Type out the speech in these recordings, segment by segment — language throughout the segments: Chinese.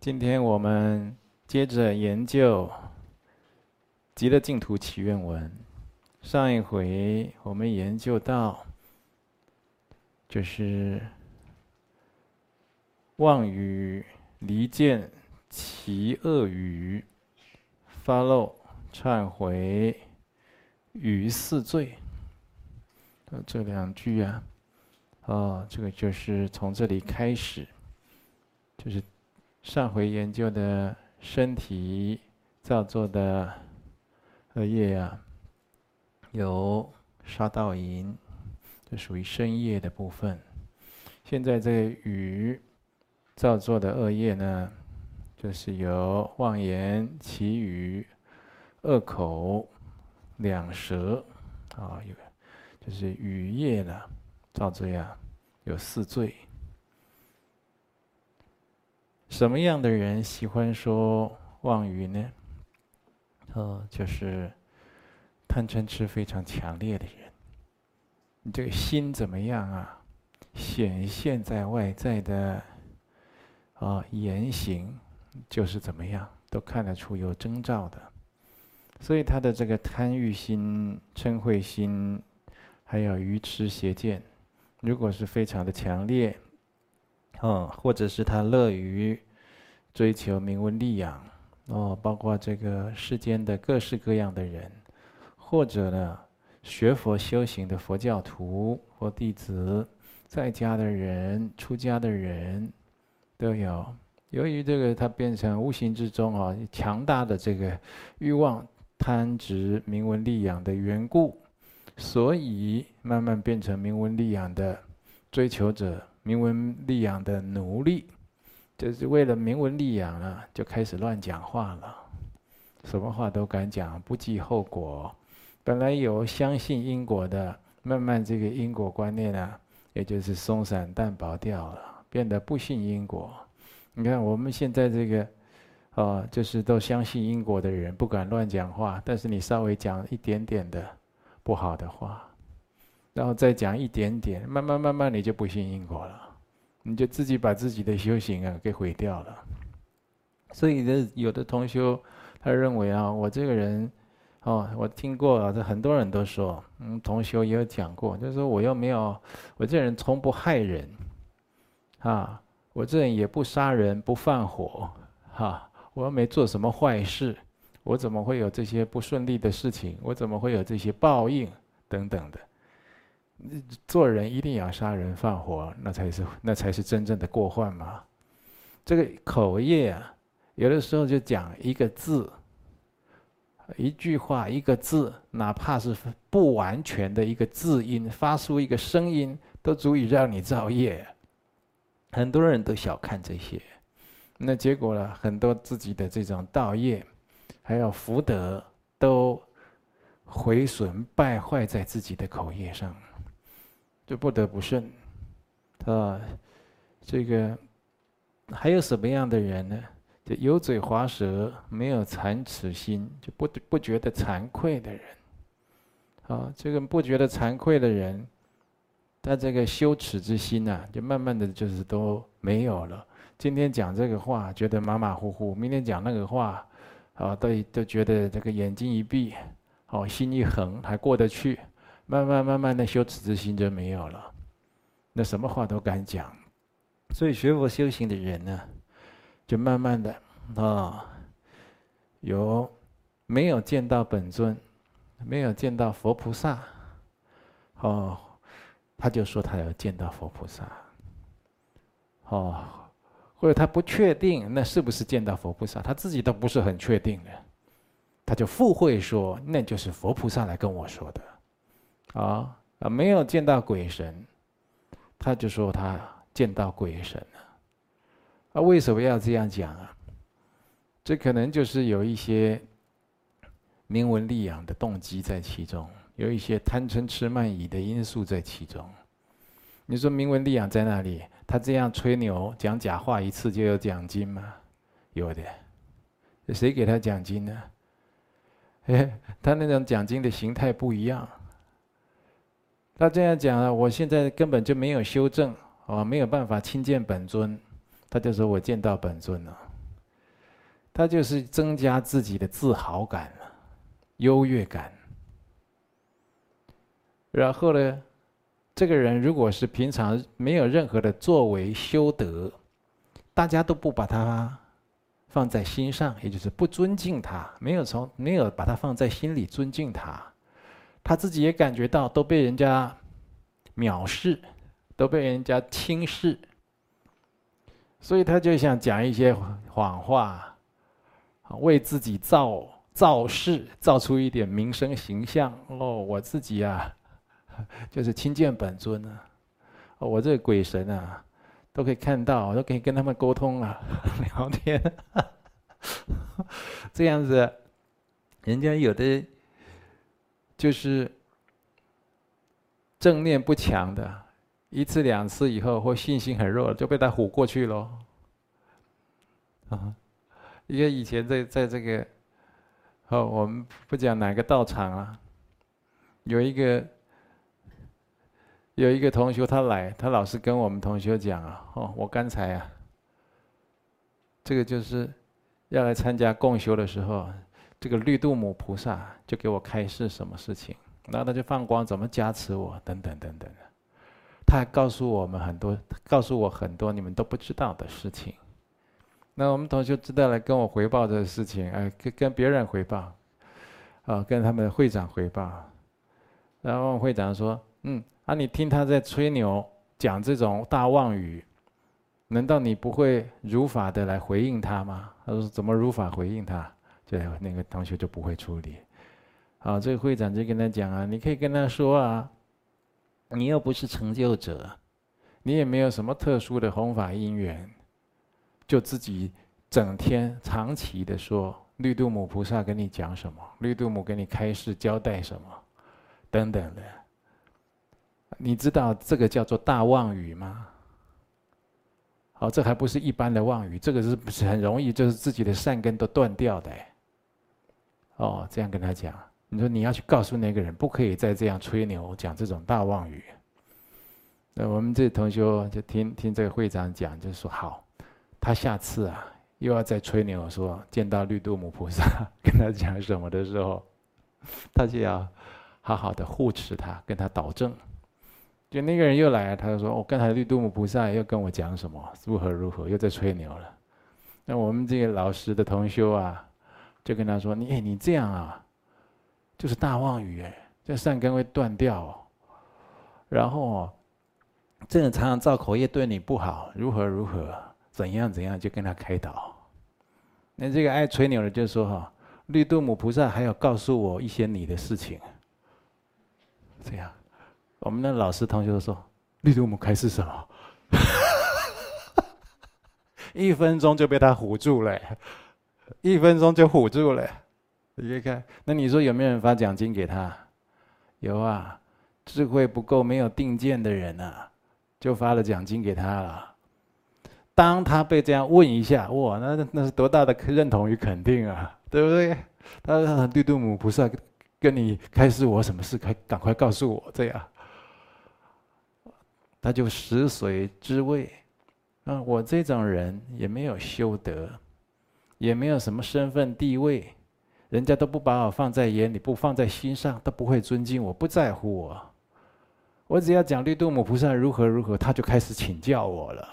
今天我们接着研究《极乐净土祈愿文》。上一回我们研究到，就是妄语离间其恶语，发露忏悔于四罪。这两句啊，哦，这个就是从这里开始，就是。上回研究的身体造作的恶业啊，有杀盗淫，这属于身业的部分。现在这个语造作的恶业呢，就是有妄言、綺语、恶口、两舌啊，有就是语业的造作呀，有四罪。什么样的人喜欢说妄语呢？哦，就是贪嗔痴非常强烈的人。你这个心怎么样啊？显现在外在的啊言行，就是怎么样，都看得出有征兆的。所以他的这个贪欲心、嗔恚心，还有愚痴邪见，如果是非常的强烈。嗯，或者是他乐于追求名闻利养，哦，包括这个世间的各式各样的人，或者呢，学佛修行的佛教徒或弟子，在家的人、出家的人，都有。由于这个他变成无形之中啊，强大的这个欲望、贪执名闻利养的缘故，所以慢慢变成名闻利养的追求者。名闻利养的奴隶，就是为了名闻利养啊，就开始乱讲话了，什么话都敢讲，不计后果。本来有相信因果的，慢慢这个因果观念啊，也就是松散淡薄掉了，变得不信因果。你看我们现在这个，啊，就是都相信因果的人，不敢乱讲话，但是你稍微讲一点点的不好的话。然后再讲一点点，慢慢慢慢你就不信因果了，你就自己把自己的修行啊给毁掉了。所以这有的同修他认为啊，我这个人，哦，我听过啊，这很多人都说，嗯，同修也有讲过，就是说我又没有，我这人从不害人，啊，我这人也不杀人不放火，哈，我又没做什么坏事，我怎么会有这些不顺利的事情？我怎么会有这些报应等等的？做人一定要杀人放火，那才是那才是真正的过患嘛。这个口业啊，有的时候就讲一个字、一句话、一个字，哪怕是不完全的一个字音，发出一个声音，都足以让你造业。很多人都小看这些，那结果呢，很多自己的这种道业，还有福德，都毁损败坏在自己的口业上。就不得不慎，啊，这个还有什么样的人呢？就油嘴滑舌，没有惭耻心，就不不觉得惭愧的人，啊，这个不觉得惭愧的人，他这个羞耻之心呐、啊，就慢慢的就是都没有了。今天讲这个话觉得马马虎虎，明天讲那个话，啊，都都觉得这个眼睛一闭，哦，心一横，还过得去。慢慢慢慢的羞耻之心就没有了，那什么话都敢讲，所以学佛修行的人呢，就慢慢的啊，有没有见到本尊，没有见到佛菩萨，哦，他就说他要见到佛菩萨，哦，或者他不确定那是不是见到佛菩萨，他自己都不是很确定的，他就附会说那就是佛菩萨来跟我说的。啊啊！没有见到鬼神，他就说他见到鬼神了。啊，为什么要这样讲啊？这可能就是有一些名闻利养的动机在其中，有一些贪嗔痴慢疑的因素在其中。你说名闻利养在哪里？他这样吹牛讲假话一次就有奖金吗？有的。谁给他奖金呢？哎，他那种奖金的形态不一样。他这样讲了，我现在根本就没有修正，啊，没有办法亲见本尊，他就说我见到本尊了，他就是增加自己的自豪感、优越感。然后呢，这个人如果是平常没有任何的作为修德，大家都不把他放在心上，也就是不尊敬他，没有从没有把他放在心里尊敬他，他自己也感觉到都被人家藐视，都被人家轻视，所以他就想讲一些谎话，为自己造造势，造出一点名声形象。哦，我自己啊。就是亲见本尊啊，我这个鬼神啊，都可以看到，都可以跟他们沟通啊，聊天，这样子，人家有的就是正念不强的，一次两次以后或信心很弱，就被他唬过去喽。啊，因为以前在在这个，哦，我们不讲哪个道场啊，有一个。有一个同学，他来，他老是跟我们同学讲啊，哦，我刚才啊，这个就是要来参加共修的时候，这个绿度母菩萨就给我开示什么事情，然后他就放光怎么加持我，等等等等的，他还告诉我们很多，告诉我很多你们都不知道的事情。那我们同学知道了，跟我回报这个事情，哎，跟跟别人回报，啊，跟他们的会长回报，然后会长说，嗯。啊！你听他在吹牛讲这种大妄语，难道你不会如法的来回应他吗？他说：“怎么如法回应他？”对，那个同学就不会处理。好，这个会长就跟他讲啊：“你可以跟他说啊，你又不是成就者，你也没有什么特殊的弘法因缘，就自己整天长期的说绿度母菩萨跟你讲什么，绿度母给你开示交代什么，等等的。”你知道这个叫做大妄语吗？好，这还不是一般的妄语，这个是不是很容易就是自己的善根都断掉的？哦，这样跟他讲，你说你要去告诉那个人，不可以再这样吹牛讲这种大妄语。那我们这同学就听听这个会长讲，就说好，他下次啊又要再吹牛说见到绿度母菩萨跟他讲什么的时候，他就要好好的护持他，跟他导正。就那个人又来了，他就说：“我刚才绿度母菩萨又跟我讲什么？如何如何？又在吹牛了。”那我们这个老师的同修啊，就跟他说：“你哎，你这样啊，就是大妄语哎，这善根会断掉哦。然后哦，这种常常造口业对你不好，如何如何，怎样怎样，就跟他开导。那这个爱吹牛的就说：哈，绿度母菩萨还要告诉我一些你的事情，这样。”我们的老师同学都说：“绿度母开示什么？” 一分钟就被他唬住了，一分钟就唬住了。你看，那你说有没有人发奖金给他？有啊，智慧不够、没有定见的人啊，就发了奖金给他了。当他被这样问一下，哇，那那是多大的认同与肯定啊，对不对？他说：“绿度母菩萨跟你开示我什么事？快赶快告诉我，这样。”他就食髓知味，啊，我这种人也没有修德，也没有什么身份地位，人家都不把我放在眼里，不放在心上，都不会尊敬我，不在乎我。我只要讲绿度母菩萨如何如何，他就开始请教我了。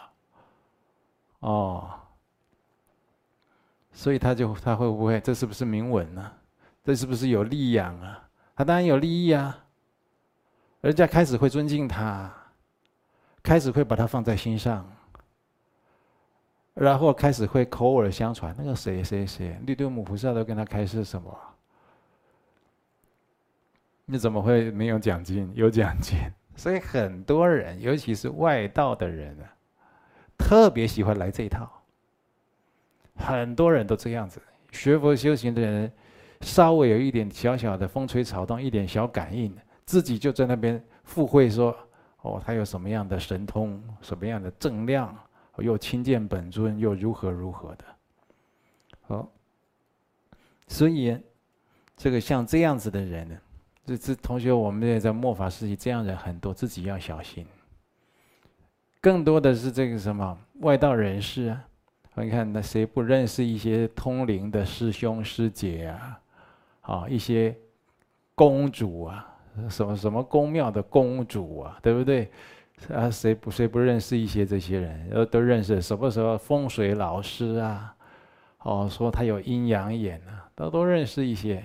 哦，所以他就他会不会？这是不是名闻呢？这是不是有利养啊？他当然有利益啊，人家开始会尊敬他。开始会把他放在心上，然后开始会口耳相传。那个谁谁谁，绿度母菩萨都跟他开示什么？你怎么会没有奖金？有奖金。所以很多人，尤其是外道的人啊，特别喜欢来这一套。很多人都这样子，学佛修行的人，稍微有一点小小的风吹草动，一点小感应，自己就在那边附会说。哦，他有什么样的神通，什么样的正量，又亲见本尊，又如何如何的。好，所以这个像这样子的人呢，这这同学，我们也在末法时期，这样人很多，自己要小心。更多的是这个什么外道人士啊，你看那谁不认识一些通灵的师兄师姐啊？啊，一些公主啊，什么什么宫庙的公主啊，对不对？啊，谁不谁不认识一些这些人？都都认识。什么时候风水老师啊？哦，说他有阴阳眼啊，都都认识一些。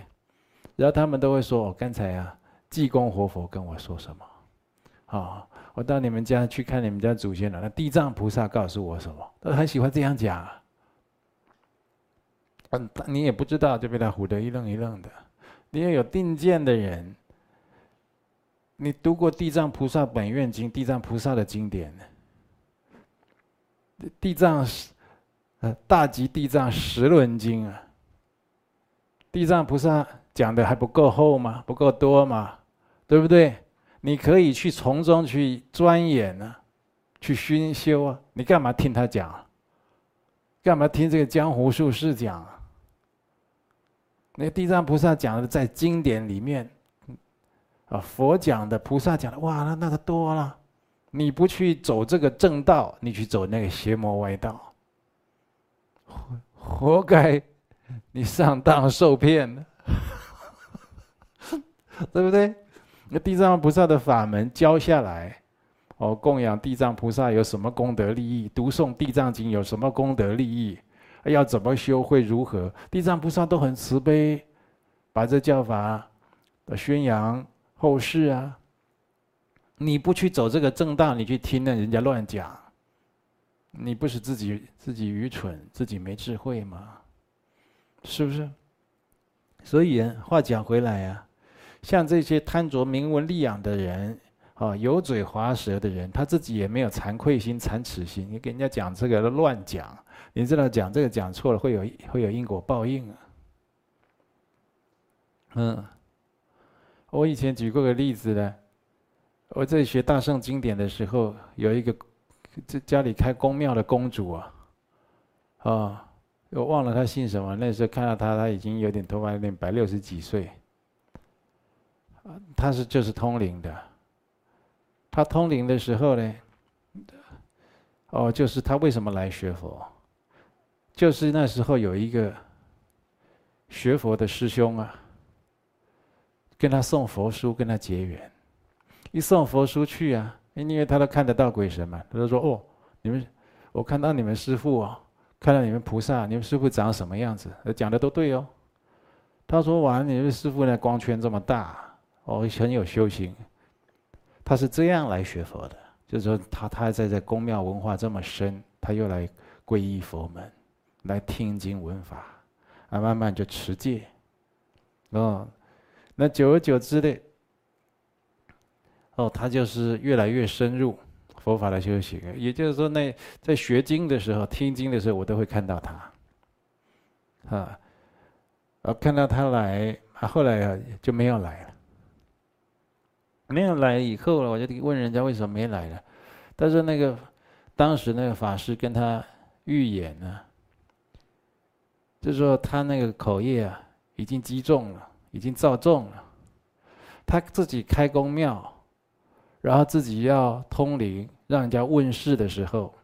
然后他们都会说：“哦，刚才啊，济公活佛跟我说什么？啊、哦，我到你们家去看你们家祖先了。那地藏菩萨告诉我什么？都很喜欢这样讲、啊。嗯，你也不知道，就被他唬得一愣一愣的。你要有定见的人。”你读过《地藏菩萨本愿经》，地藏菩萨的经典，地藏呃大集地藏十轮经啊，地藏菩萨讲的还不够厚吗？不够多吗？对不对？你可以去从中去钻研呢、啊，去熏修啊。你干嘛听他讲？干嘛听这个江湖术士讲？那地藏菩萨讲的在经典里面。啊，佛讲的、菩萨讲的，哇，那那个多了。你不去走这个正道，你去走那个邪魔歪道，活活该你上当受骗了，对不对？那地藏菩萨的法门教下来，哦，供养地藏菩萨有什么功德利益？读诵地藏经有什么功德利益？要怎么修会如何？地藏菩萨都很慈悲，把这教法的宣扬。后世啊，你不去走这个正道，你去听那人家乱讲，你不是自己自己愚蠢，自己没智慧吗？是不是？所以话讲回来啊，像这些贪着名闻利养的人啊，油嘴滑舌的人，他自己也没有惭愧心、惭耻心，你给人家讲这个乱讲，你知道讲这个讲错了会有会有因果报应啊，嗯。我以前举过个例子呢，我在学大圣经典的时候，有一个这家里开公庙的公主啊，啊，我忘了她姓什么。那时候看到她，她已经有点头发有点白，六十几岁。她是就是通灵的。她通灵的时候呢，哦，就是她为什么来学佛？就是那时候有一个学佛的师兄啊。跟他送佛书，跟他结缘。一送佛书去啊，因为他都看得到鬼神嘛，他就说：“哦，你们，我看到你们师父哦，看到你们菩萨，你们师父长什么样子？讲的都对哦。”他说完，你们师父呢，光圈这么大，哦，很有修行。他是这样来学佛的，就是说他他在这宫庙文化这么深，他又来皈依佛门，来听经闻法，啊，慢慢就持戒，哦。那久而久之的，哦，他就是越来越深入佛法的修行。也就是说，那在学经的时候、听经的时候，我都会看到他，啊，啊，看到他来，啊，后来啊就没有来了。没有来以后了，我就问人家为什么没来了。他说那个当时那个法师跟他预演呢，就说他那个口业啊已经积重了。已经造重了，他自己开公庙，然后自己要通灵，让人家问事的时候，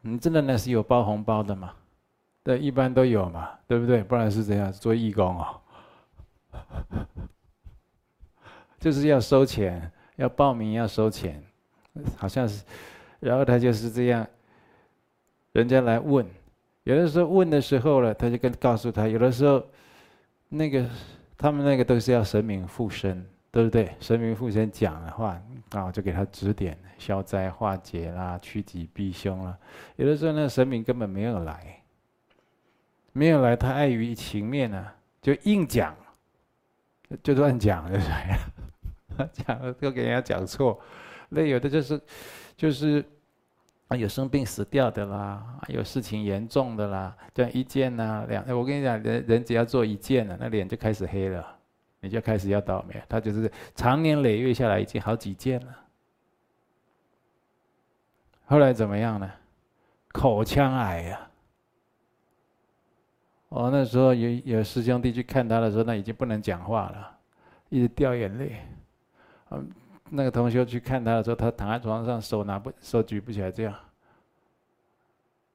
你真的那是有包红包的吗？对，一般都有嘛，对不对？不然是怎样做义工哦？就是要收钱，要报名要收钱，好像是，然后他就是这样，人家来问。有的时候问的时候呢，他就跟告诉他，有的时候，那个他们那个都是要神明附身，对不对？神明附身讲的话，啊，就给他指点消灾化解啦、趋吉避凶啦。有的时候那神明根本没有来，没有来，他碍于情面呢，就硬讲，就乱讲，就是 讲了都给人家讲错。那有的就是，就是。啊，有生病死掉的啦，有事情严重的啦，这样一件呐、两，我跟你讲，人人只要做一件了，那脸就开始黑了，你就开始要倒霉。他就是长年累月下来已经好几件了，后来怎么样呢？口腔癌呀、啊！哦，那时候有有师兄弟去看他的时候，那已经不能讲话了，一直掉眼泪。嗯。那个同学去看他的时候，他躺在床上，手拿不手举不起来，这样，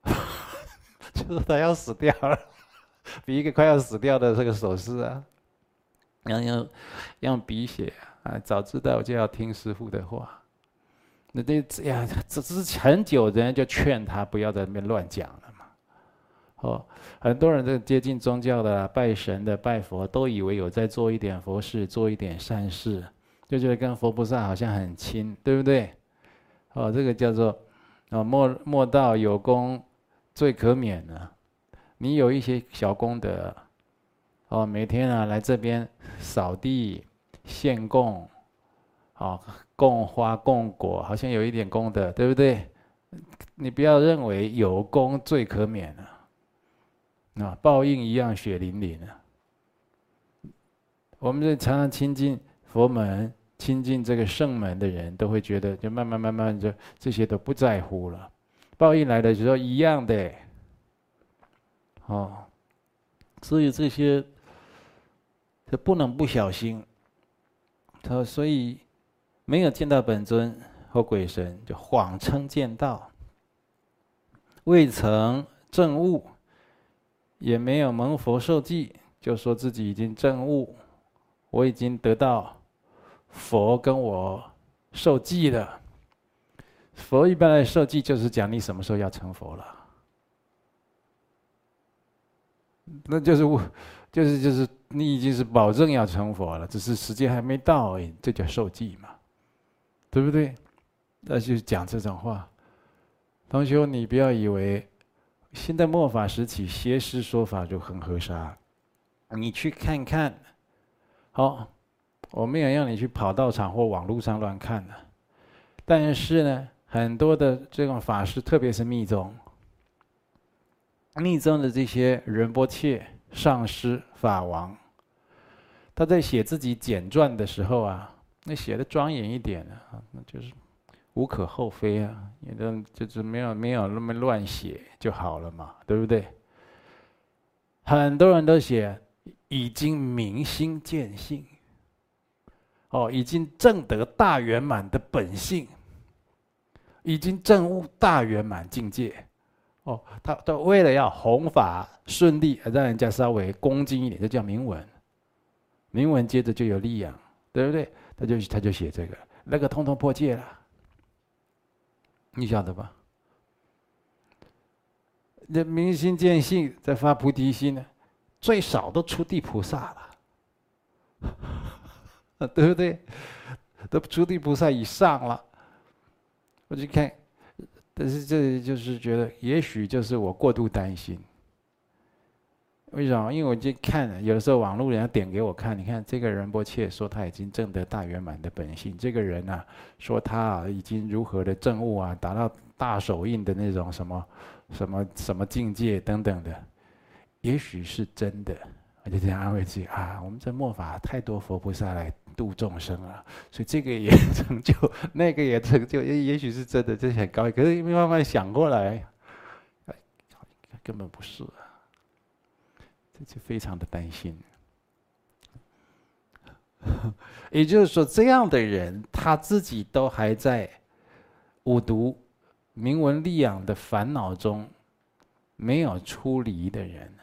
就是他要死掉了，比一个快要死掉的这个手势啊，要用用笔写啊，早知道就要听师傅的话。那这呀，这是很久人家就劝他不要在那边乱讲了嘛。哦，很多人在接近宗教的、拜神的、拜佛，都以为有在做一点佛事，做一点善事，就觉得跟佛菩萨好像很亲，对不对？哦，这个叫做哦，莫莫道有功最可免呢。你有一些小功德，哦，每天啊来这边扫地、献供，哦。供花供果，好像有一点功德，对不对？你不要认为有功最可免啊，啊，报应一样血淋淋啊。我们这常常亲近佛门、亲近这个圣门的人，都会觉得，就慢慢慢慢就这些都不在乎了。报应来的时候一样的，哦，所以这些，这不能不小心。他所以。没有见到本尊或鬼神，就谎称见到；未曾证悟，也没有蒙佛受记，就说自己已经证悟，我已经得到佛跟我受记了。佛一般来受记，就是讲你什么时候要成佛了，那就是我，就是就是你已经是保证要成佛了，只是时间还没到而已，这叫受记嘛。对不对？那就讲这种话，同学，你不要以为现在末法时期邪师说法就很合沙，你去看看。好，我没有让你去跑道场或网络上乱看的，但是呢，很多的这种法师，特别是密宗，密宗的这些仁波切、上师、法王，他在写自己简传的时候啊。那写的庄严一点啊，那就是无可厚非啊，也都就是没有没有那么乱写就好了嘛，对不对？很多人都写已经明心见性，哦，已经证得大圆满的本性，已经证悟大圆满境界，哦，他都为了要弘法顺利，让人家稍微恭敬一点，就叫明文，明文接着就有力量，对不对？他就他就写这个，那个通通破戒了，你晓得吧？那明心见性，在发菩提心呢，最少都出地菩萨了，对不对？都出地菩萨以上了。我去看，但是这就是觉得，也许就是我过度担心。为什么？因为我就看，有的时候网络人家点给我看，你看这个仁波切说他已经证得大圆满的本性，这个人啊说他啊已经如何的证悟啊，达到大手印的那种什么什么什么境界等等的，也许是真的。我就这样安慰自己啊，我们这末法太多佛菩萨来度众生啊，所以这个也 成就，那个也成就，也也许是真的，这很高。可是慢慢想过来，根本不是啊。这就非常的担心，也就是说，这样的人他自己都还在五毒、名闻利养的烦恼中没有出离的人，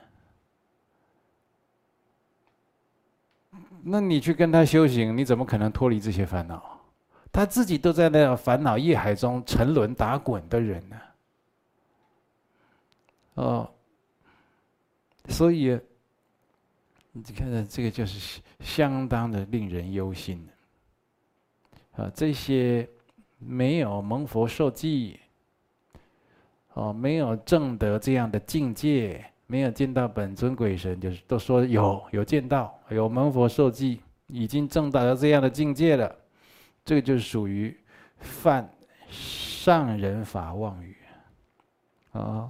那你去跟他修行，你怎么可能脱离这些烦恼？他自己都在那烦恼业海中沉沦打滚的人呢？哦。所以，你看看这个就是相当的令人忧心啊！这些没有蒙佛受记，哦，没有证得这样的境界，没有见到本尊鬼神，就是都说有有见到，有蒙佛受记，已经证达到这样的境界了，这个就是属于犯上人法妄语啊。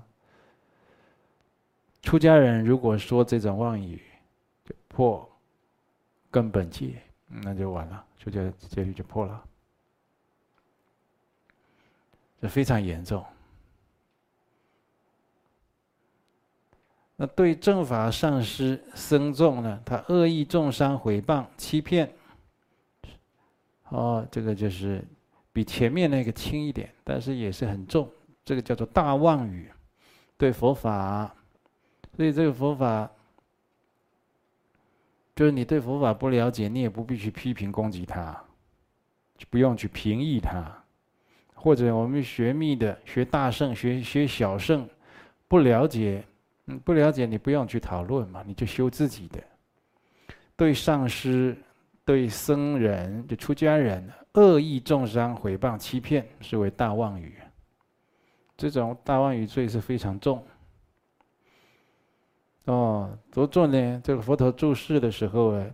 出家人如果说这种妄语，就破根本戒，那就完了，出家戒律就破了，这非常严重。那对正法上师僧众呢，他恶意中伤、诽谤、欺骗，哦，这个就是比前面那个轻一点，但是也是很重。这个叫做大妄语，对佛法。所以这个佛法，就是你对佛法不了解，你也不必去批评攻击它，就不用去评议它。或者我们学密的、学大圣、学学小圣，不了解，不了解，你不用去讨论嘛，你就修自己的。对上师、对僧人、就出家人，恶意中伤、诽谤、欺骗，是为大妄语。这种大妄语罪是非常重。哦，着重呢，这个佛陀住世的时候啊，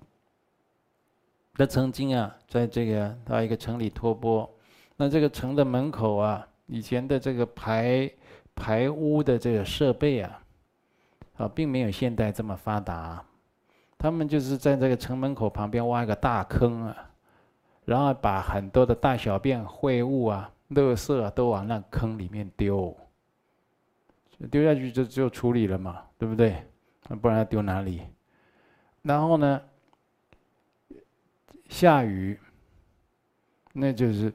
他曾经啊，在这个到一个城里托钵。那这个城的门口啊，以前的这个排排污的这个设备啊，啊，并没有现代这么发达。他们就是在这个城门口旁边挖一个大坑啊，然后把很多的大小便秽物啊、垃圾啊都往那坑里面丢，丢下去就就处理了嘛，对不对？那不然要丢哪里？然后呢，下雨，那就是。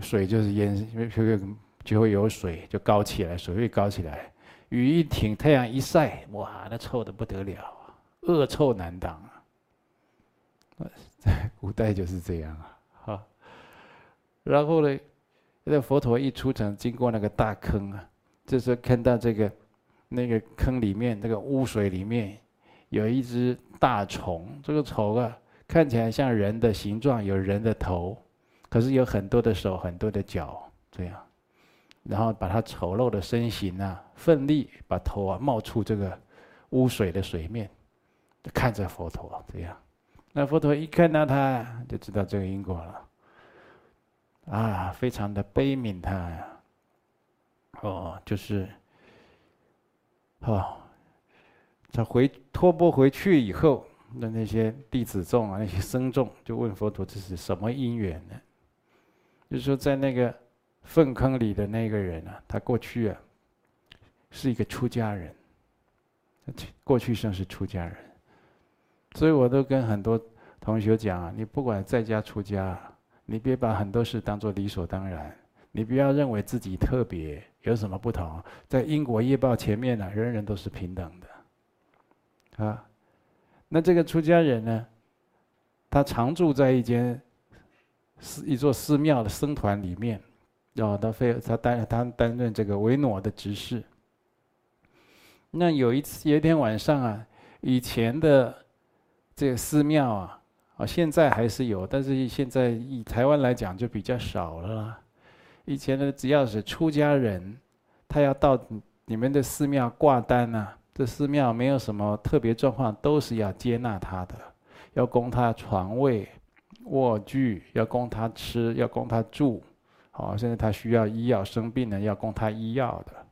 水就是淹，因为就会就会有水，就高起来，水位高起来。雨一停，太阳一晒，哇，那臭的不得了啊，恶臭难当啊！在 古代就是这样啊，好。然后呢，那佛陀一出场，经过那个大坑啊，就是看到这个那个坑里面那个污水里面有一只大虫，这个虫啊，看起来像人的形状，有人的头。可是有很多的手，很多的脚，这样，然后把他丑陋的身形啊，奋力把头啊冒出这个污水的水面，看着佛陀这样，那佛陀一看到他，就知道这个因果了，啊，非常的悲悯他呀，哦，就是，哦，他回托钵回去以后，那那些弟子众啊，那些僧众就问佛陀：“这是什么因缘呢？”就是说，在那个粪坑里的那个人啊，他过去啊是一个出家人，过去生是出家人，所以我都跟很多同学讲啊，你不管在家出家，你别把很多事当做理所当然，你不要认为自己特别有什么不同，在因果业报前面呢，人人都是平等的，啊，那这个出家人呢，他常住在一间。是一座寺庙的僧团里面，然后，他非他担他担任这个维诺的执事。那有一次有一天晚上啊，以前的这个寺庙啊，啊现在还是有，但是现在以台湾来讲就比较少了啦。以前呢，只要是出家人，他要到你们的寺庙挂单啊，这寺庙没有什么特别状况，都是要接纳他的，要供他床位。卧具要供他吃，要供他住，好，现在他需要医药，生病了要供他医药的，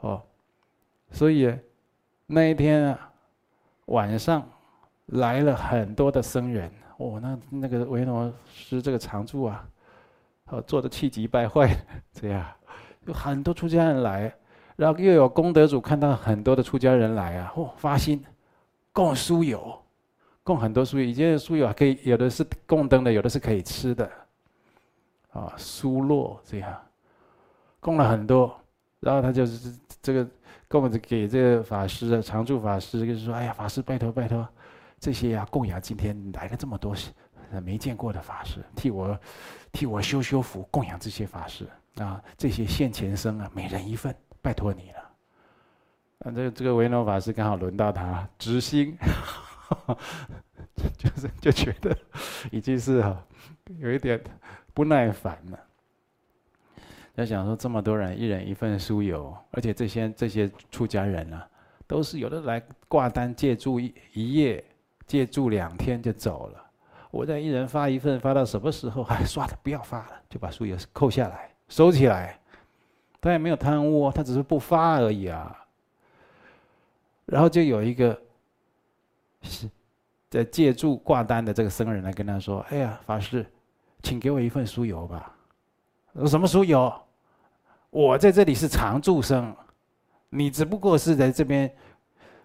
哦，所以那一天啊，晚上来了很多的僧人，哦，那那个维那师这个常住啊，哦，做的气急败坏，这样有很多出家人来，然后又有功德主看到很多的出家人来啊，哦，发心供书友。供很多书友，以前的酥油可以有的是供灯的，有的是可以吃的，啊，苏洛这样，供了很多，然后他就是这个供着给这个法师啊，常住法师就是说，哎呀，法师拜托拜托，这些啊供养今天来了这么多没见过的法师，替我替我修修福，供养这些法师啊，这些现前生啊，每人一份，拜托你了。啊，这个这个维诺法师刚好轮到他执心。就是就觉得已经是哈有一点不耐烦了。在想说这么多人，一人一份酥油，而且这些这些出家人啊，都是有的来挂单借住一一夜，借住两天就走了。我再一人发一份，发到什么时候？哎，算了，不要发了，就把酥油扣下来，收起来。他也没有贪污，他只是不发而已啊。然后就有一个。是，在借住挂单的这个僧人来跟他说：“哎呀，法师，请给我一份酥油吧。”“什么酥油？我在这里是常住生，你只不过是在这边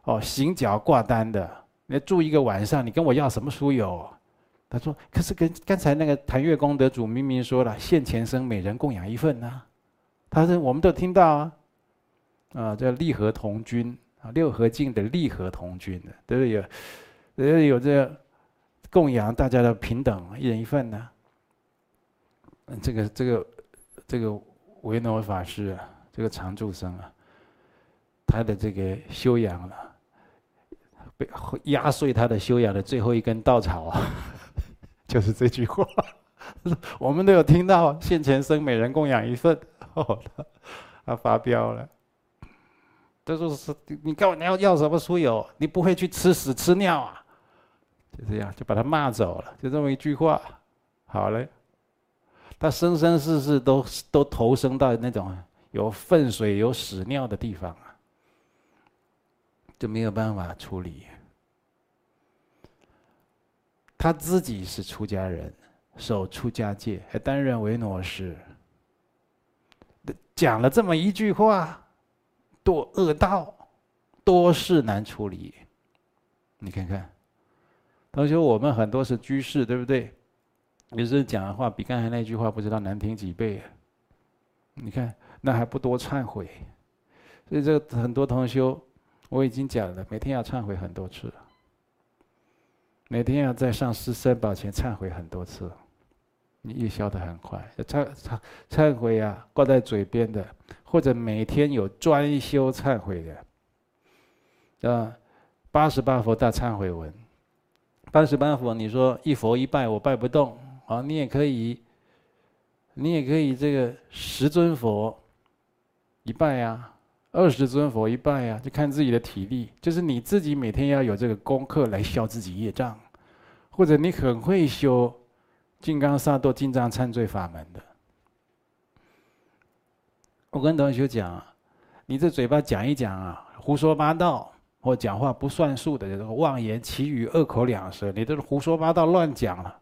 哦行脚挂单的。你住一个晚上，你跟我要什么酥油？”他说：“可是跟刚才那个檀越功德主明明说了，现前生每人供养一份呢。”他说：“我们都听到啊，啊，叫利和同君。”啊，六合敬的利和同君的，对不对？有，有这供养大家的平等，一人一份呢。嗯这个这个这个维诺法师啊，这个常住生啊，他的这个修养了，被压碎他的修养的最后一根稻草啊，就是这句话，我们都有听到，现前僧每人供养一份，哦，他他发飙了，他说是，你告诉你要要什么书友？你不会去吃屎吃尿啊？就这样，就把他骂走了，就这么一句话，好嘞。他生生世世都都投生到那种有粪水、有屎尿的地方啊，就没有办法处理。他自己是出家人，守出家戒，还担任维那师，讲了这么一句话，堕恶道，多事难处理。你看看，同学，我们很多是居士，对不对？有时候讲的话比刚才那句话不知道难听几倍。你看，那还不多忏悔。所以这个很多同修，我已经讲了，每天要忏悔很多次，每天要在上师三宝前忏悔很多次，你也消得很快。忏忏忏悔啊，挂在嘴边的，或者每天有专修忏悔的，啊，八十八佛大忏悔文，八十八佛，你说一佛一拜，我拜不动。啊，你也可以，你也可以这个十尊佛一拜呀，二十尊佛一拜呀，就看自己的体力。就是你自己每天要有这个功课来消自己业障，或者你很会修金刚萨埵经藏忏罪法门的。我跟同学讲，你这嘴巴讲一讲啊，胡说八道或讲话不算数的，这个妄言其语、恶口两舌，你都是胡说八道乱讲了。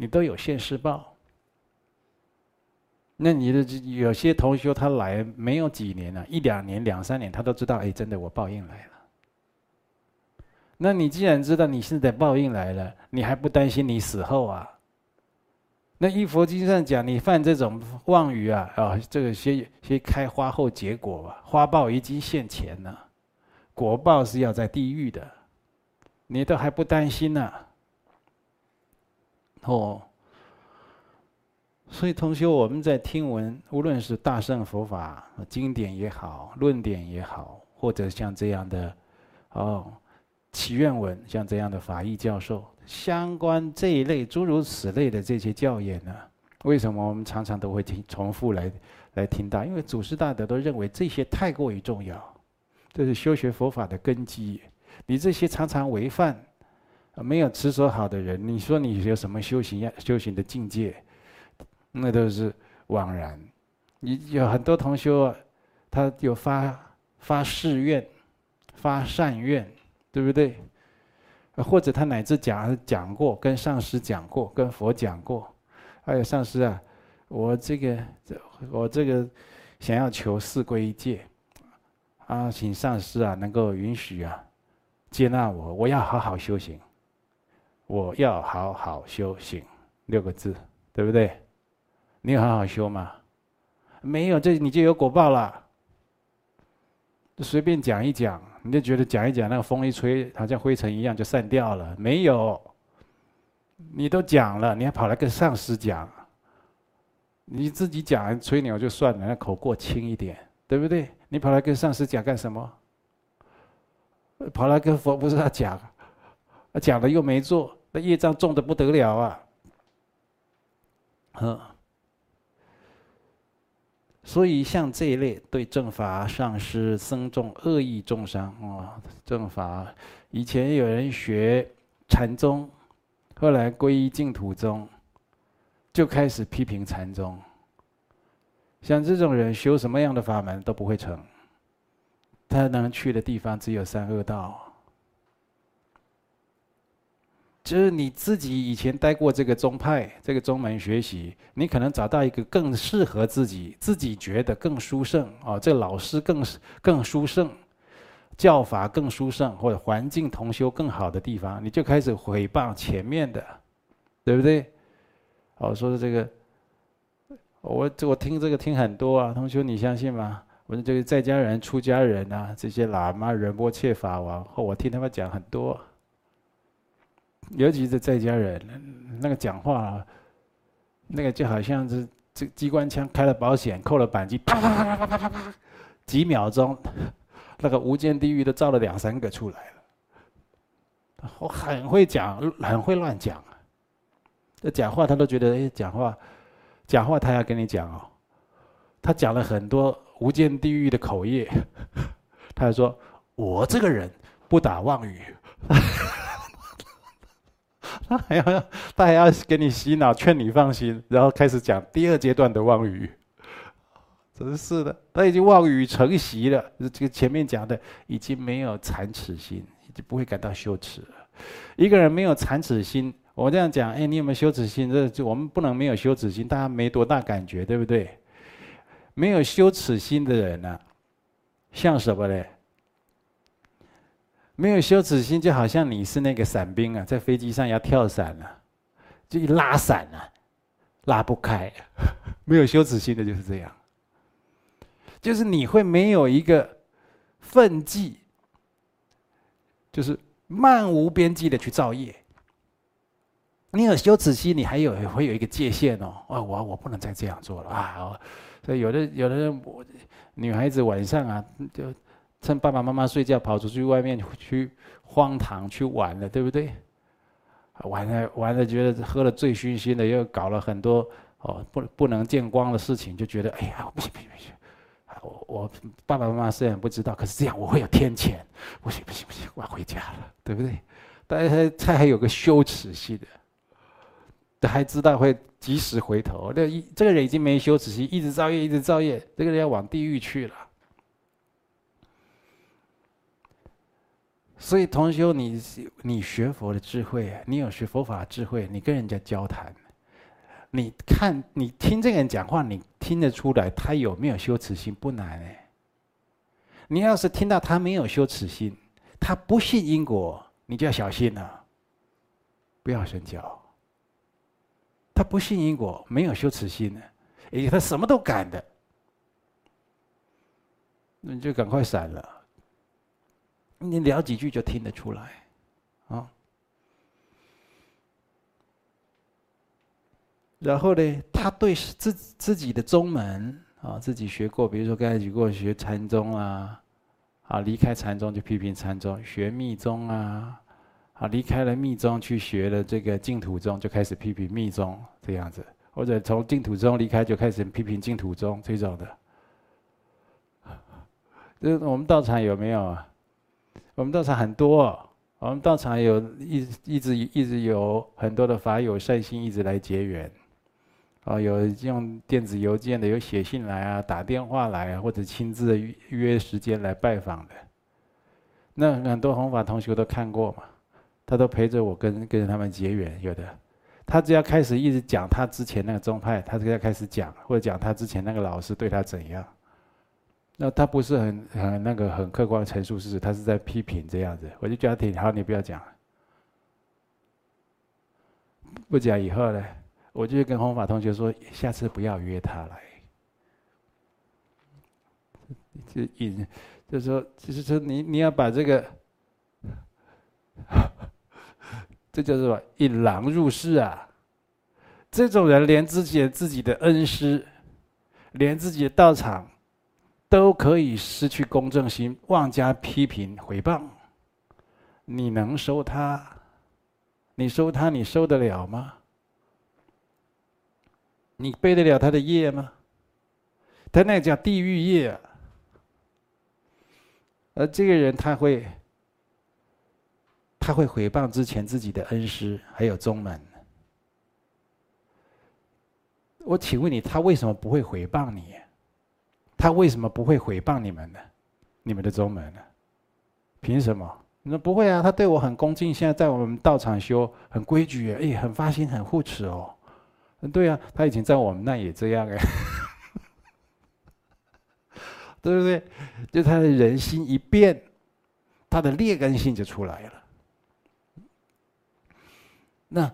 你都有现世报，那你的有些同学他来没有几年了，一两年、两三年，他都知道，哎，真的我报应来了。那你既然知道你现在报应来了，你还不担心你死后啊？那《一佛经》上讲，你犯这种妄语啊，啊，这个先先开花后结果吧，花报已经现前了，果报是要在地狱的，你都还不担心呢？哦，所以同学，我们在听闻，无论是大乘佛法经典也好，论点也好，或者像这样的哦祈愿文，像这样的法义教授，相关这一类诸如此类的这些教言呢，为什么我们常常都会听重复来来听到？因为祖师大德都认为这些太过于重要，这是修学佛法的根基，你这些常常违犯。没有持守好的人，你说你有什么修行呀？修行的境界，那都是枉然。你有很多同修，他有发发誓愿、发善愿，对不对？或者他乃至讲讲过，跟上师讲过，跟佛讲过。还有上师啊，我这个我这个想要求四皈依戒，啊，请上师啊能够允许啊接纳我，我要好好修行。我要好好修行，六个字，对不对？你有好好修吗？没有，这你就有果报了。就随便讲一讲，你就觉得讲一讲，那个风一吹，好像灰尘一样就散掉了。没有，你都讲了，你还跑来跟上司讲，你自己讲吹牛就算了，那口过轻一点，对不对？你跑来跟上司讲干什么？跑来跟佛菩萨讲，讲了又没做。那业障重的不得了啊！嗯，所以像这一类对正法、上师、僧众恶意中伤啊，正法以前有人学禅宗，后来皈依净土宗，就开始批评禅宗。像这种人修什么样的法门都不会成，他能去的地方只有三恶道。就是你自己以前待过这个宗派、这个宗门学习，你可能找到一个更适合自己、自己觉得更殊胜啊，这老师更更殊胜，教法更殊胜，或者环境同修更好的地方，你就开始毁谤前面的，对不对？哦，说的这个，我我听这个听很多啊，同学你相信吗？我说这个在家人、出家人啊，这些喇嘛、仁波切、法王，我听他们讲很多。尤其是在家人，那个讲话，那个就好像是这机关枪开了保险，扣了扳机，啪啪啪啪啪啪啪啪，几秒钟，那个无间地狱都造了两三个出来了。我很会讲，很会乱讲。这讲话他都觉得，哎，讲话，讲话他要跟你讲哦。他讲了很多无间地狱的口业，他还说：“我这个人不打妄语。”他还要他还要给你洗脑，劝你放心，然后开始讲第二阶段的妄语。真是的，他已经妄语成习了。这个前面讲的已经没有惭耻心，已经不会感到羞耻了。一个人没有惭耻心，我这样讲，哎，你有没有羞耻心？这就我们不能没有羞耻心，大家没多大感觉，对不对？没有羞耻心的人呢、像什么呢？没有羞耻心，就好像你是那个伞兵啊，在飞机上要跳伞了、啊，就一拉伞啊，拉不开。没有羞耻心的就是这样，就是你会没有一个分际，就是漫无边际的去造业。你有羞耻心，你还有会有一个界限哦，啊，我我不能再这样做了啊。所以有的有的人，我女孩子晚上啊，就趁爸爸妈妈睡觉，跑出去外面去荒唐去玩了，对不对？玩了玩了，觉得喝了醉醺醺的，又搞了很多哦不不能见光的事情，就觉得哎呀不行不行不行，我我爸爸妈妈虽然不知道，可是这样我会有天谴，不行不行不行，我要回家了，对不对？大家才才还有个羞耻心的。还知道会及时回头，那一这个人已经没羞耻心，一直造业，一直造业，这个人要往地狱去了。所以同修，你你学佛的智慧，你有学佛法的智慧，你跟人家交谈，你看你听这个人讲话，你听得出来他有没有羞耻心？不难哎。你要是听到他没有羞耻心，他不信因果，你就要小心了，不要深交。他不信因果，没有羞耻心的，哎，他什么都敢的，那你就赶快闪了。你聊几句就听得出来，啊。然后呢，他对自自己的宗门啊，自己学过，比如说刚才举过学禅宗啊，啊，离开禅宗就批评禅宗，学密宗啊。啊，离开了密宗去学了这个净土宗，就开始批评密宗这样子；或者从净土宗离开，就开始批评净土宗这种的。这我们道场有没有啊？我们道场很多，哦，我们道场有一一直一直有很多的法友善心一直来结缘。啊，有用电子邮件的，有写信来啊，打电话来啊，或者亲自约时间来拜访的。那很多弘法同学都看过嘛。他都陪着我跟跟他们结缘，有的，他只要开始一直讲他之前那个宗派，他只要开始讲或者讲他之前那个老师对他怎样，那他不是很很那个很客观陈述事实，他是在批评这样子，我就叫他听，好，你不要讲，不讲以后呢，我就跟弘法同学说，下次不要约他来，就引，就说，就是说你你要把这个。这叫做引狼入室啊！这种人连自己的自己的恩师，连自己的道场，都可以失去公正心，妄加批评回谤。你能收他？你收他？你收得了吗？你背得了他的业吗？他那叫地狱业！而这个人他会。他会诽谤之前自己的恩师，还有宗门。我请问你，他为什么不会诽谤你？他为什么不会诽谤你们呢？你们的宗门呢？凭什么？你说不会啊？他对我很恭敬，现在在我们道场修很规矩，哎，很发心，很护持哦。对啊，他以前在我们那也这样哎，对不对？就他的人心一变，他的劣根性就出来了。那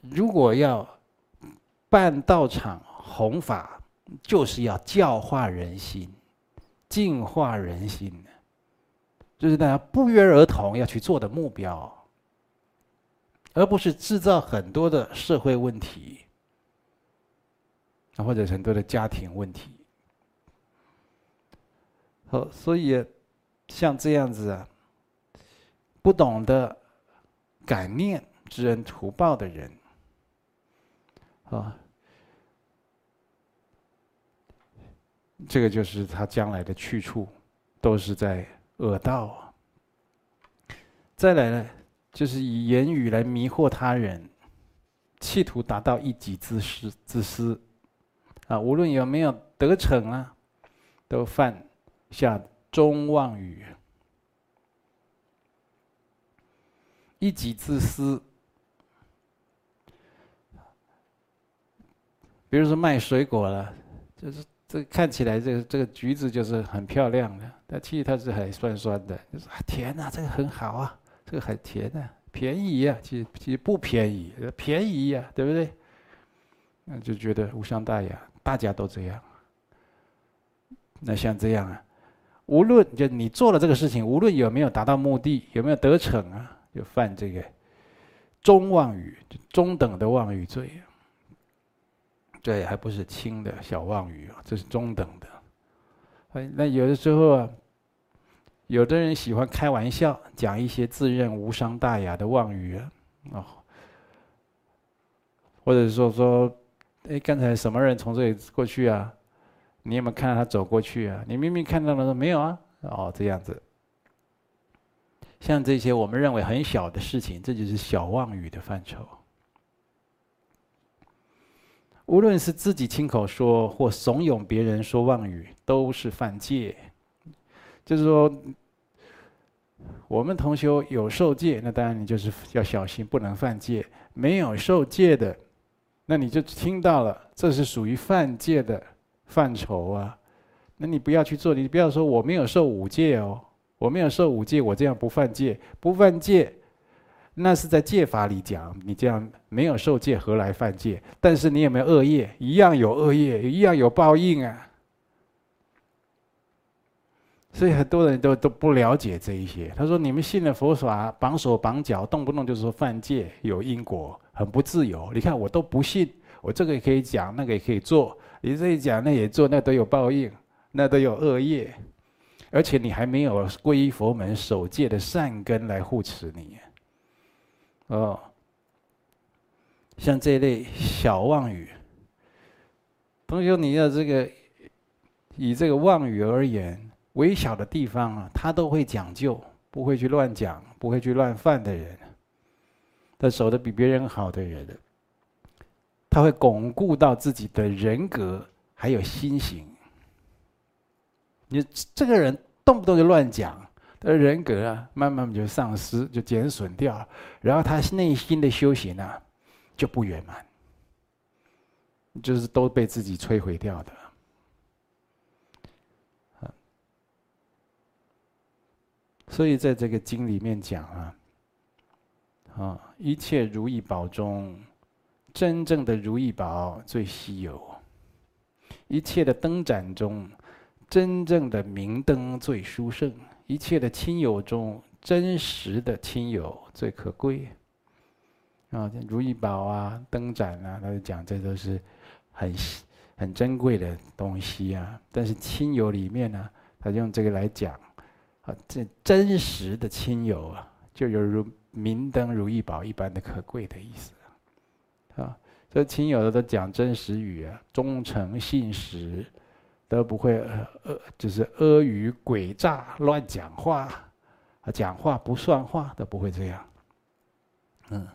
如果要办道场弘法，就是要教化人心，净化人心，就是大家不约而同要去做的目标，而不是制造很多的社会问题，啊或者很多的家庭问题。好，所以像这样子，不懂得感念知恩图报的人，啊。这个就是他将来的去处，都是在恶道。再来呢，就是以言语来迷惑他人，企图达到一己之私之私，啊，无论有没有得逞啊，都犯下中妄语。一己之私，比如说卖水果了，就是。这看起来，这个这个橘子就是很漂亮的，但其实它是很酸酸的。就是啊，甜啊，这个很好啊，这个很甜啊，便宜呀，其实其实不便宜，便宜呀，对不对？那就觉得无伤大雅，大家都这样。那像这样啊，无论就你做了这个事情，无论有没有达到目的，有没有得逞啊，就犯这个中妄语，中等的妄语罪。对，还不是轻的小妄语啊，这是中等的。哎，那有的时候啊，有的人喜欢开玩笑，讲一些自认无伤大雅的妄语啊，哦，或者说说，哎，刚才什么人从这里过去啊？你有没有看到他走过去啊？你明明看到了，说没有啊？哦，这样子。像这些我们认为很小的事情，这就是小妄语的范畴。无论是自己亲口说，或怂恿别人说妄语，都是犯戒。就是说，我们同修有受戒，那当然你就是要小心，不能犯戒；没有受戒的，那你就听到了，这是属于犯戒的范畴啊。那你不要去做，你不要说我没有受五戒哦，我没有受五戒，我这样不犯戒，不犯戒。那是在戒法里讲，你这样没有受戒，何来犯戒？但是你有没有恶业？一样有恶业，一样有报应啊！所以很多人都都不了解这一些。他说：“你们信了佛法，绑手绑脚，动不动就说犯戒，有因果，很不自由。你看我都不信，我这个也可以讲，那个也可以做。你这一讲，那也做，那都有报应，那都有恶业，而且你还没有皈依佛门守戒的善根来护持你。”哦，像这类小妄语，同学，你要这个以这个妄语而言，微小的地方啊，他都会讲究，不会去乱讲，不会去乱犯的人，他守得比别人好的人，他会巩固到自己的人格还有心行。你这个人动不动就乱讲。而人格啊，慢慢就丧失，就减损掉，然后他内心的修行啊，就不圆满，就是都被自己摧毁掉的。所以在这个经里面讲啊，啊，一切如意宝中，真正的如意宝最稀有；一切的灯盏中，真正的明灯最殊胜。一切的亲友中，真实的亲友最可贵。啊，如意宝啊，灯盏啊，他就讲这都是很很珍贵的东西啊。但是亲友里面呢，他用这个来讲，啊，这真实的亲友啊，就有如明灯如意宝一般的可贵的意思。啊，这亲友的都讲真实语啊，忠诚信实。都不会呃呃，就是阿谀诡诈、乱讲话，啊，讲话不算话都不会这样。嗯，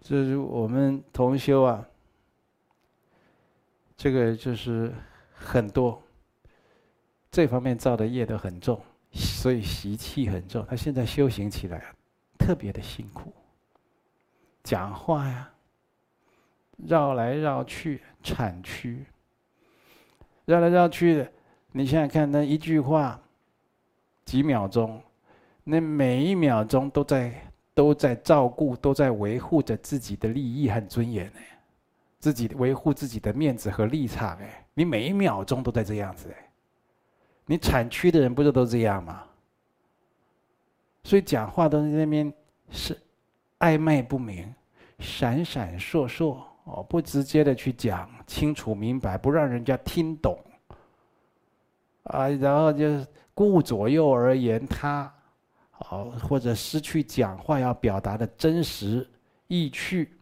这是我们同修啊，这个就是很多这方面造的业都很重，所以习气很重。他现在修行起来，特别的辛苦，讲话呀。绕来绕去，产区。绕来绕去的，你想想看，那一句话，几秒钟，那每一秒钟都在都在照顾，都在维护着自己的利益和尊严呢。自己维护自己的面子和立场，哎，你每一秒钟都在这样子，哎，你产区的人不是都这样吗？所以讲话都在那边是暧昧不明、闪闪烁烁哦，不直接的去讲清楚明白，不让人家听懂啊，然后就顾左右而言他，哦，或者失去讲话要表达的真实意趣。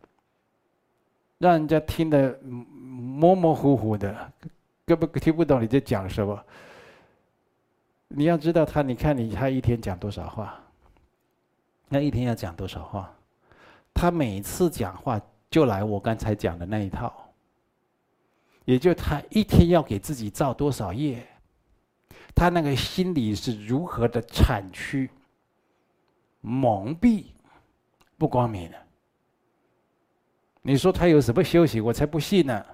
让人家听得模模糊糊的，根本听不懂你在讲什么。你要知道他，你看你他一天讲多少话？那一天要讲多少话？他每次讲话就来我刚才讲的那一套，也就他一天要给自己造多少业，他那个心里是如何的产区蒙蔽不光明的。你说他有什么修行？我才不信呢！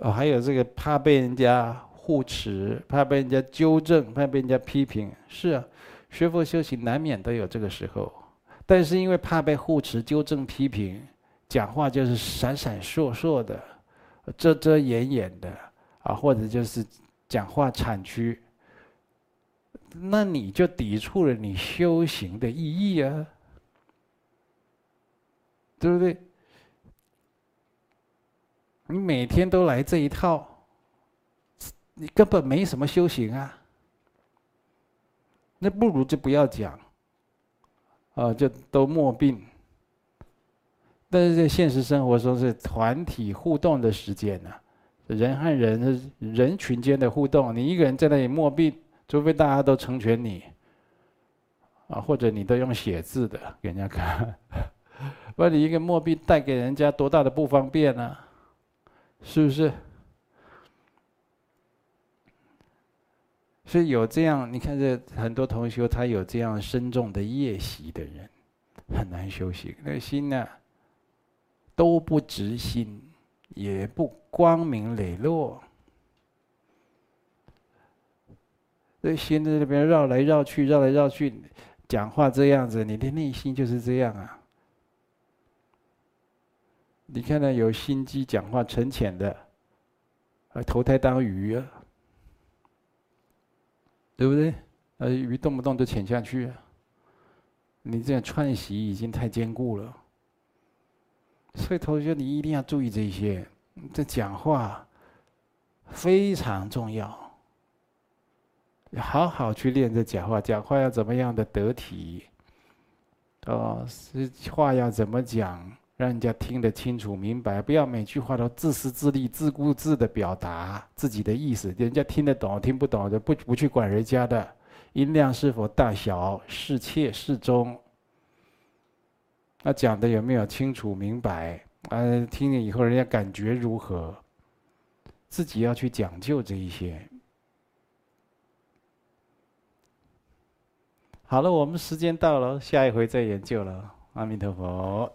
哦，还有这个怕被人家护持，怕被人家纠正，怕被人家批评。是啊，学佛修行难免都有这个时候，但是因为怕被护持、纠正、批评，讲话就是闪闪烁烁的、遮遮掩掩的啊，或者就是讲话产区。那你就抵触了你修行的意义啊，对不对？你每天都来这一套，你根本没什么修行啊。那不如就不要讲，啊，就都默擯。但是在现实生活中是团体互动的时间呢，人和人人群间的互动，你一个人在那里默擯。除非大家都成全你，啊，或者你都用写字的给人家看，不然你一个默擯带给人家多大的不方便呢？是不是？所以有这样，你看这很多同学，他有这样深重的业习的人，很难修行。那个心呢，都不直心，也不光明磊落。那心在那边绕来绕去，绕来绕去，讲话这样子，你的内心就是这样啊。你看到有心机、讲话沉潜的，啊，投胎当鱼啊，对不对？呃，鱼动不动就潜下去啊。你这样串习已经太坚固了，所以同学你一定要注意这些，这讲话非常重要。要好好去练这讲话，讲话要怎么样的得体？哦，是话要怎么讲，让人家听得清楚明白，不要每句话都自私自利、自顾自的表达自己的意思，人家听得懂听不懂的不不去管人家的，音量是否大小适切适中，那讲的有没有清楚明白？啊，听了以后人家感觉如何？自己要去讲究这一些。好了，我们时间到了，下一回再研究了。阿弥陀佛。